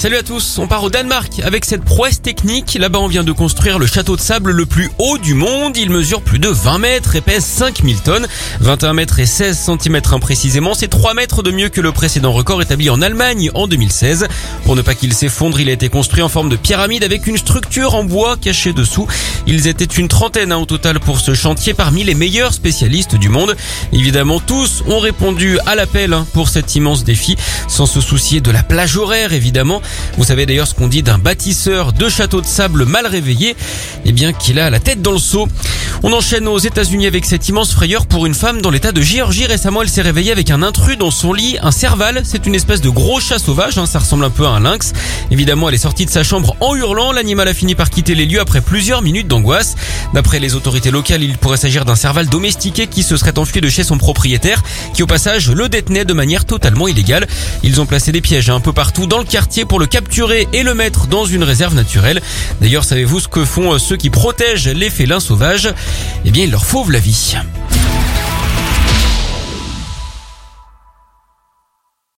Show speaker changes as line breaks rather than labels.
Salut à tous, on part au Danemark avec cette prouesse technique. Là-bas, on vient de construire le château de sable le plus haut du monde. Il mesure plus de 20 mètres et pèse 5000 tonnes. 21 mètres et 16 cm imprécisément. C'est 3 mètres de mieux que le précédent record établi en Allemagne en 2016. Pour ne pas qu'il s'effondre, il a été construit en forme de pyramide avec une structure en bois cachée dessous. Ils étaient une trentaine hein, au total pour ce chantier parmi les meilleurs spécialistes du monde. Évidemment, tous ont répondu à l'appel hein, pour cet immense défi sans se soucier de la plage horaire évidemment. Vous savez d'ailleurs ce qu'on dit d'un bâtisseur de château de sable mal réveillé Eh bien qu'il a la tête dans le seau. On enchaîne aux États-Unis avec cette immense frayeur pour une femme dans l'état de Géorgie. Récemment, elle s'est réveillée avec un intrus dans son lit, un serval. C'est une espèce de gros chat sauvage, hein, ça ressemble un peu à un lynx. Évidemment, elle est sortie de sa chambre en hurlant. L'animal a fini par quitter les lieux après plusieurs minutes d'angoisse. D'après les autorités locales, il pourrait s'agir d'un serval domestiqué qui se serait enfui de chez son propriétaire, qui au passage le détenait de manière totalement illégale. Ils ont placé des pièges un peu partout dans le quartier pour le capturer et le mettre dans une réserve naturelle. D'ailleurs, savez-vous ce que font ceux qui protègent les félins sauvages? Eh bien, ils leur fauvent la vie.